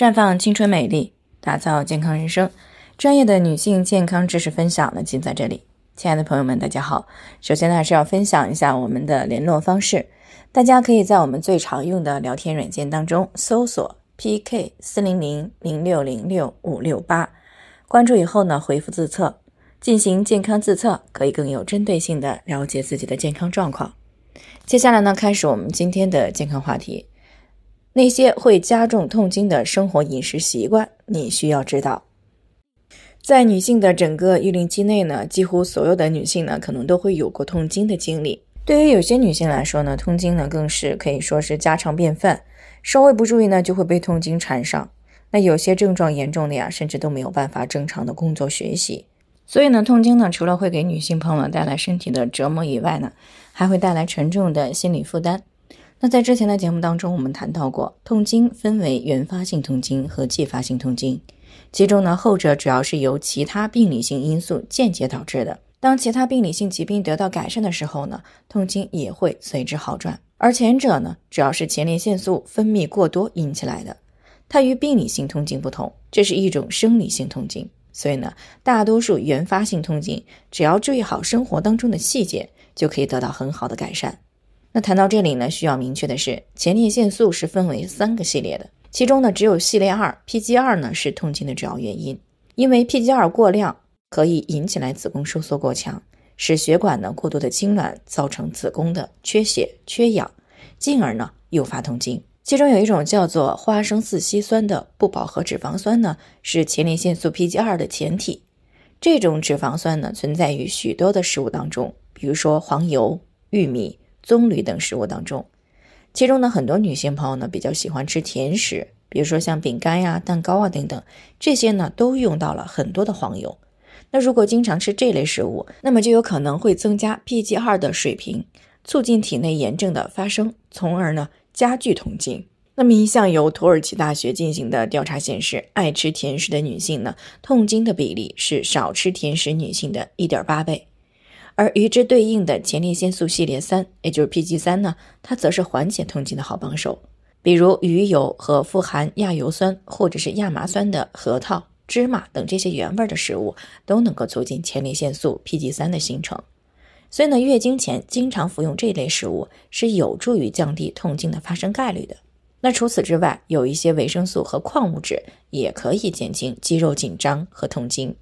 绽放青春美丽，打造健康人生。专业的女性健康知识分享呢，尽在这里。亲爱的朋友们，大家好。首先呢，还是要分享一下我们的联络方式。大家可以在我们最常用的聊天软件当中搜索 PK 四零零零六零六五六八，关注以后呢，回复自测进行健康自测，可以更有针对性的了解自己的健康状况。接下来呢，开始我们今天的健康话题。那些会加重痛经的生活饮食习惯，你需要知道。在女性的整个育龄期内呢，几乎所有的女性呢，可能都会有过痛经的经历。对于有些女性来说呢，痛经呢更是可以说是家常便饭，稍微不注意呢，就会被痛经缠上。那有些症状严重的呀，甚至都没有办法正常的工作学习。所以呢，痛经呢，除了会给女性朋友带来身体的折磨以外呢，还会带来沉重的心理负担。那在之前的节目当中，我们谈到过，痛经分为原发性痛经和继发性痛经，其中呢，后者主要是由其他病理性因素间接导致的。当其他病理性疾病得到改善的时候呢，痛经也会随之好转。而前者呢，主要是前列腺素分泌过多引起来的，它与病理性痛经不同，这是一种生理性痛经。所以呢，大多数原发性痛经，只要注意好生活当中的细节，就可以得到很好的改善。那谈到这里呢，需要明确的是，前列腺素是分为三个系列的，其中呢，只有系列二 PG 二呢是痛经的主要原因，因为 PG 二过量可以引起来子宫收缩过强，使血管呢过度的痉挛，造成子宫的缺血缺氧，进而呢诱发痛经。其中有一种叫做花生四烯酸的不饱和脂肪酸呢，是前列腺素 PG 二的前体。这种脂肪酸呢，存在于许多的食物当中，比如说黄油、玉米。棕榈等食物当中，其中呢，很多女性朋友呢比较喜欢吃甜食，比如说像饼干呀、蛋糕啊等等，这些呢都用到了很多的黄油。那如果经常吃这类食物，那么就有可能会增加 PGR 的水平，促进体内炎症的发生，从而呢加剧痛经。那么一项由土耳其大学进行的调查显示，爱吃甜食的女性呢，痛经的比例是少吃甜食女性的一点八倍。而与之对应的前列腺素系列三，也就是 PG 三呢，它则是缓解痛经的好帮手。比如鱼油和富含亚油酸或者是亚麻酸的核桃、芝麻等这些原味的食物，都能够促进前列腺素 PG 三的形成。所以呢，月经前经常服用这类食物是有助于降低痛经的发生概率的。那除此之外，有一些维生素和矿物质也可以减轻肌肉紧张和痛经，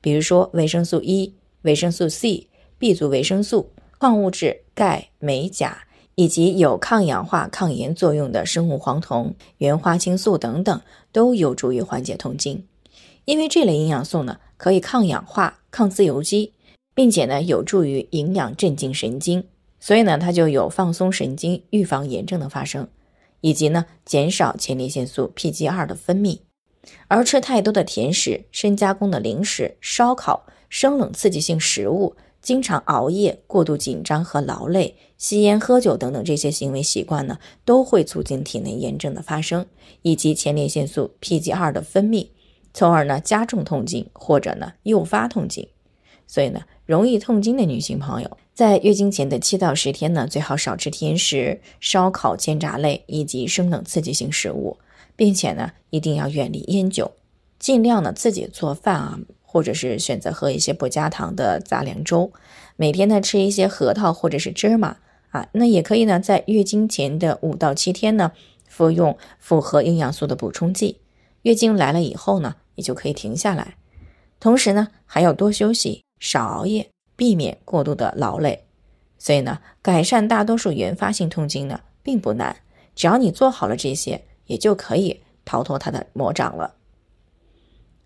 比如说维生素 E、维生素 C。B 族维生素、矿物质钙、镁、钾，以及有抗氧化、抗炎作用的生物黄酮、原花青素等等，都有助于缓解痛经。因为这类营养素呢，可以抗氧化、抗自由基，并且呢，有助于营养镇静神经，所以呢，它就有放松神经、预防炎症的发生，以及呢，减少前列腺素 PG2 的分泌。而吃太多的甜食、深加工的零食、烧烤、生冷刺激性食物。经常熬夜、过度紧张和劳累、吸烟、喝酒等等这些行为习惯呢，都会促进体内炎症的发生，以及前列腺素 PG2 的分泌，从而呢加重痛经或者呢诱发痛经。所以呢，容易痛经的女性朋友在月经前的七到十天呢，最好少吃甜食、烧烤、煎炸类以及生冷刺激性食物，并且呢一定要远离烟酒，尽量呢自己做饭啊。或者是选择喝一些不加糖的杂粮粥，每天呢吃一些核桃或者是芝麻啊，那也可以呢在月经前的五到七天呢服用复合营养素的补充剂，月经来了以后呢也就可以停下来，同时呢还要多休息，少熬夜，避免过度的劳累。所以呢改善大多数原发性痛经呢并不难，只要你做好了这些，也就可以逃脱它的魔掌了。